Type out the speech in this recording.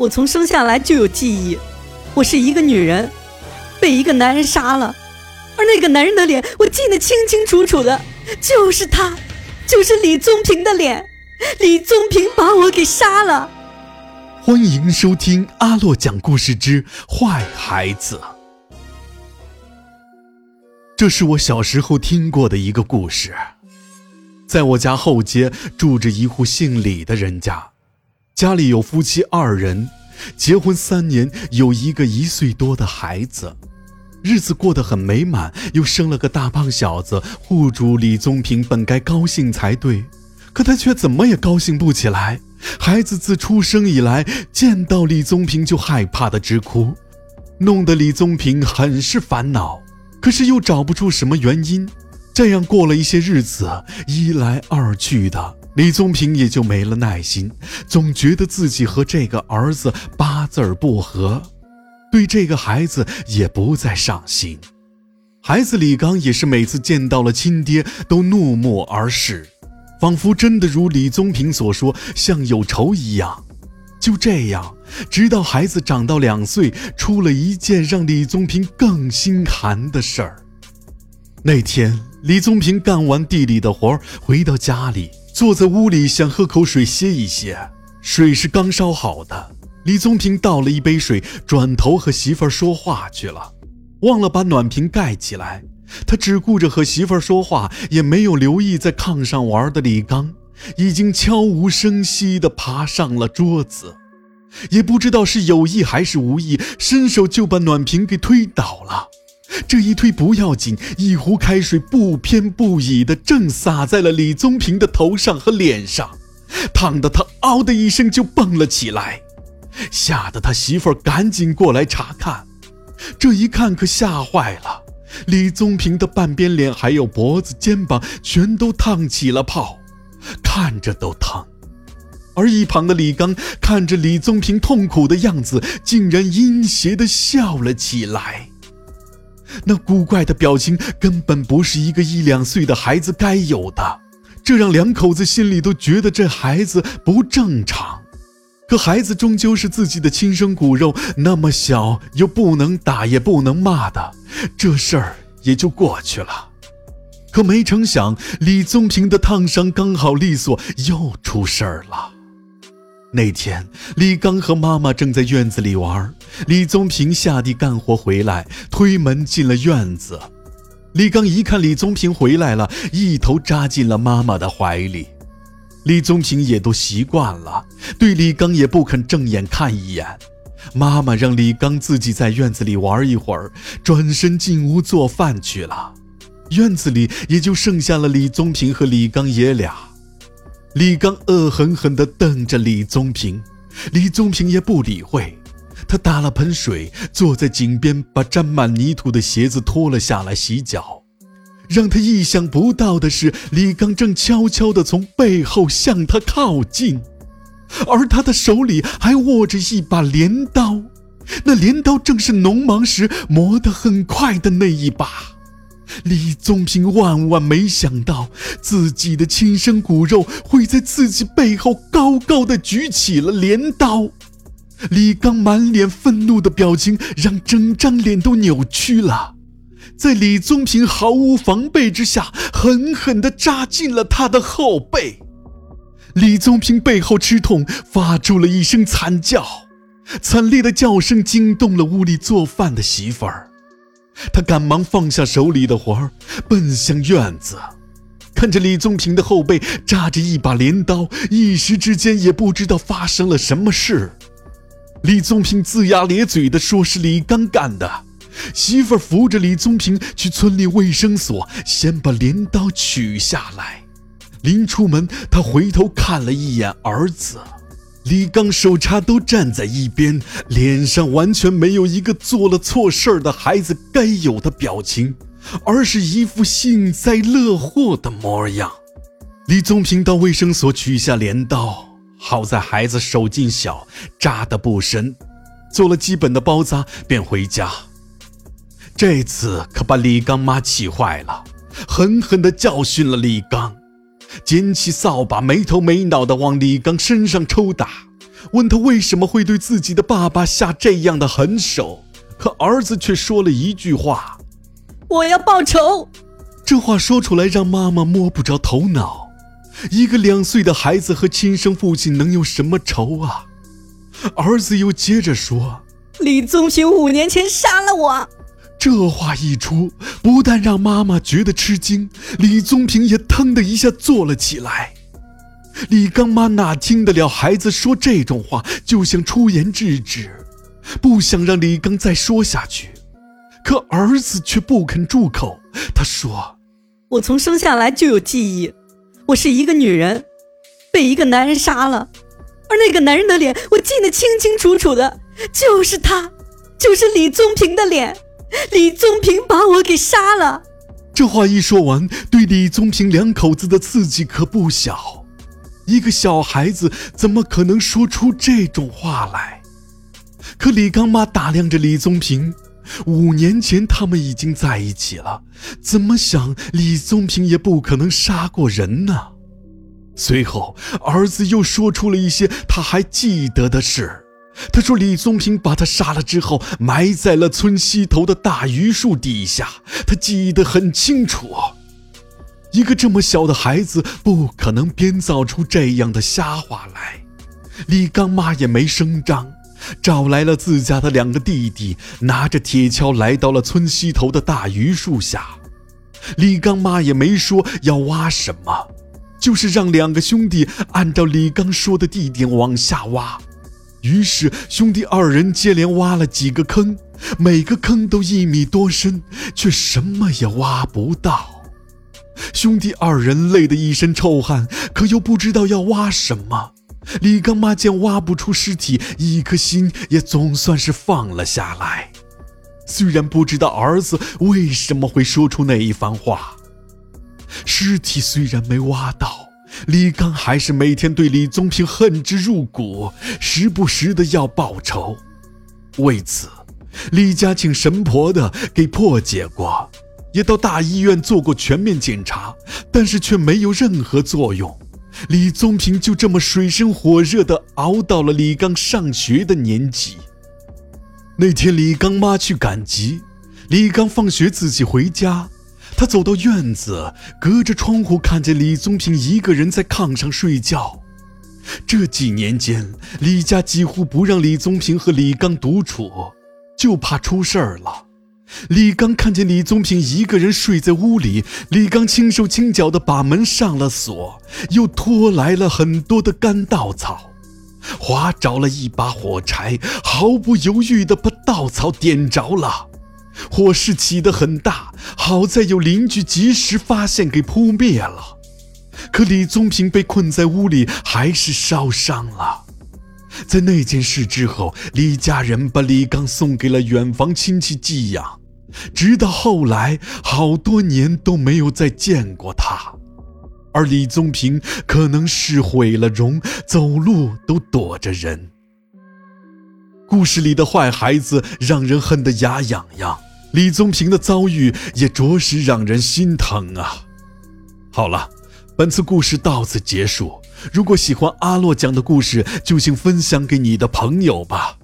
我从生下来就有记忆，我是一个女人，被一个男人杀了，而那个男人的脸我记得清清楚楚的，就是他，就是李宗平的脸。李宗平把我给杀了。欢迎收听阿洛讲故事之坏孩子。这是我小时候听过的一个故事。在我家后街住着一户姓李的人家，家里有夫妻二人，结婚三年，有一个一岁多的孩子，日子过得很美满，又生了个大胖小子。户主李宗平本该高兴才对。可他却怎么也高兴不起来。孩子自出生以来，见到李宗平就害怕的直哭，弄得李宗平很是烦恼。可是又找不出什么原因。这样过了一些日子，一来二去的，李宗平也就没了耐心，总觉得自己和这个儿子八字不合，对这个孩子也不再上心。孩子李刚也是每次见到了亲爹都怒目而视。仿佛真的如李宗平所说，像有仇一样。就这样，直到孩子长到两岁，出了一件让李宗平更心寒的事儿。那天，李宗平干完地里的活儿，回到家里，坐在屋里想喝口水歇一歇。水是刚烧好的，李宗平倒了一杯水，转头和媳妇儿说话去了，忘了把暖瓶盖起来。他只顾着和媳妇儿说话，也没有留意在炕上玩的李刚，已经悄无声息地爬上了桌子，也不知道是有意还是无意，伸手就把暖瓶给推倒了。这一推不要紧，一壶开水不偏不倚的正洒在了李宗平的头上和脸上，烫得他嗷的一声就蹦了起来，吓得他媳妇儿赶紧过来查看，这一看可吓坏了。李宗平的半边脸还有脖子、肩膀全都烫起了泡，看着都疼。而一旁的李刚看着李宗平痛苦的样子，竟然阴邪的笑了起来。那古怪的表情根本不是一个一两岁的孩子该有的，这让两口子心里都觉得这孩子不正常。可孩子终究是自己的亲生骨肉，那么小又不能打也不能骂的，这事儿也就过去了。可没成想，李宗平的烫伤刚好利索，又出事儿了。那天，李刚和妈妈正在院子里玩，李宗平下地干活回来，推门进了院子。李刚一看李宗平回来了，一头扎进了妈妈的怀里。李宗平也都习惯了，对李刚也不肯正眼看一眼。妈妈让李刚自己在院子里玩一会儿，转身进屋做饭去了。院子里也就剩下了李宗平和李刚爷俩。李刚恶狠狠地瞪着李宗平，李宗平也不理会。他打了盆水，坐在井边，把沾满泥土的鞋子脱了下来洗脚。让他意想不到的是，李刚正悄悄地从背后向他靠近，而他的手里还握着一把镰刀，那镰刀正是农忙时磨得很快的那一把。李宗平万万没想到，自己的亲生骨肉会在自己背后高高的举起了镰刀。李刚满脸愤怒的表情让整张脸都扭曲了。在李宗平毫无防备之下，狠狠地扎进了他的后背。李宗平背后吃痛，发出了一声惨叫，惨烈的叫声惊动了屋里做饭的媳妇儿。他赶忙放下手里的活儿，奔向院子，看着李宗平的后背扎着一把镰刀，一时之间也不知道发生了什么事。李宗平龇牙咧嘴地说：“是李刚干的。”媳妇儿扶着李宗平去村里卫生所，先把镰刀取下来。临出门，他回头看了一眼儿子，李刚手叉都站在一边，脸上完全没有一个做了错事儿的孩子该有的表情，而是一副幸灾乐祸的模样。李宗平到卫生所取下镰刀，好在孩子手劲小，扎得不深，做了基本的包扎，便回家。这次可把李刚妈气坏了，狠狠地教训了李刚，捡起扫把，没头没脑地往李刚身上抽打。问他为什么会对自己的爸爸下这样的狠手，可儿子却说了一句话：“我要报仇。”这话说出来让妈妈摸不着头脑。一个两岁的孩子和亲生父亲能有什么仇啊？儿子又接着说：“李宗平五年前杀了我。”这话一出，不但让妈妈觉得吃惊，李宗平也腾的一下坐了起来。李刚妈哪听得了孩子说这种话，就想出言制止，不想让李刚再说下去。可儿子却不肯住口。他说：“我从生下来就有记忆，我是一个女人，被一个男人杀了，而那个男人的脸我记得清清楚楚的，就是他，就是李宗平的脸。李宗平把我给杀了。”这话一说完，对李宗平两口子的刺激可不小。一个小孩子怎么可能说出这种话来？可李刚妈打量着李宗平，五年前他们已经在一起了，怎么想李宗平也不可能杀过人呢？随后，儿子又说出了一些他还记得的事。他说李宗平把他杀了之后，埋在了村西头的大榆树底下，他记得很清楚。一个这么小的孩子不可能编造出这样的瞎话来。李刚妈也没声张，找来了自家的两个弟弟，拿着铁锹来到了村西头的大榆树下。李刚妈也没说要挖什么，就是让两个兄弟按照李刚说的地点往下挖。于是兄弟二人接连挖了几个坑，每个坑都一米多深，却什么也挖不到。兄弟二人累得一身臭汗，可又不知道要挖什么。李刚妈见挖不出尸体，一颗心也总算是放了下来。虽然不知道儿子为什么会说出那一番话，尸体虽然没挖到，李刚还是每天对李宗平恨之入骨，时不时的要报仇。为此，李家请神婆的给破解过。也到大医院做过全面检查，但是却没有任何作用。李宗平就这么水深火热地熬到了李刚上学的年纪。那天，李刚妈去赶集，李刚放学自己回家。他走到院子，隔着窗户看见李宗平一个人在炕上睡觉。这几年间，李家几乎不让李宗平和李刚独处，就怕出事儿了。李刚看见李宗平一个人睡在屋里，李刚轻手轻脚地把门上了锁，又拖来了很多的干稻草，划着了一把火柴，毫不犹豫地把稻草点着了。火势起得很大，好在有邻居及时发现，给扑灭了。可李宗平被困在屋里，还是烧伤了。在那件事之后，李家人把李刚送给了远房亲戚寄养。直到后来，好多年都没有再见过他，而李宗平可能是毁了容，走路都躲着人。故事里的坏孩子让人恨得牙痒痒，李宗平的遭遇也着实让人心疼啊！好了，本次故事到此结束。如果喜欢阿洛讲的故事，就请分享给你的朋友吧。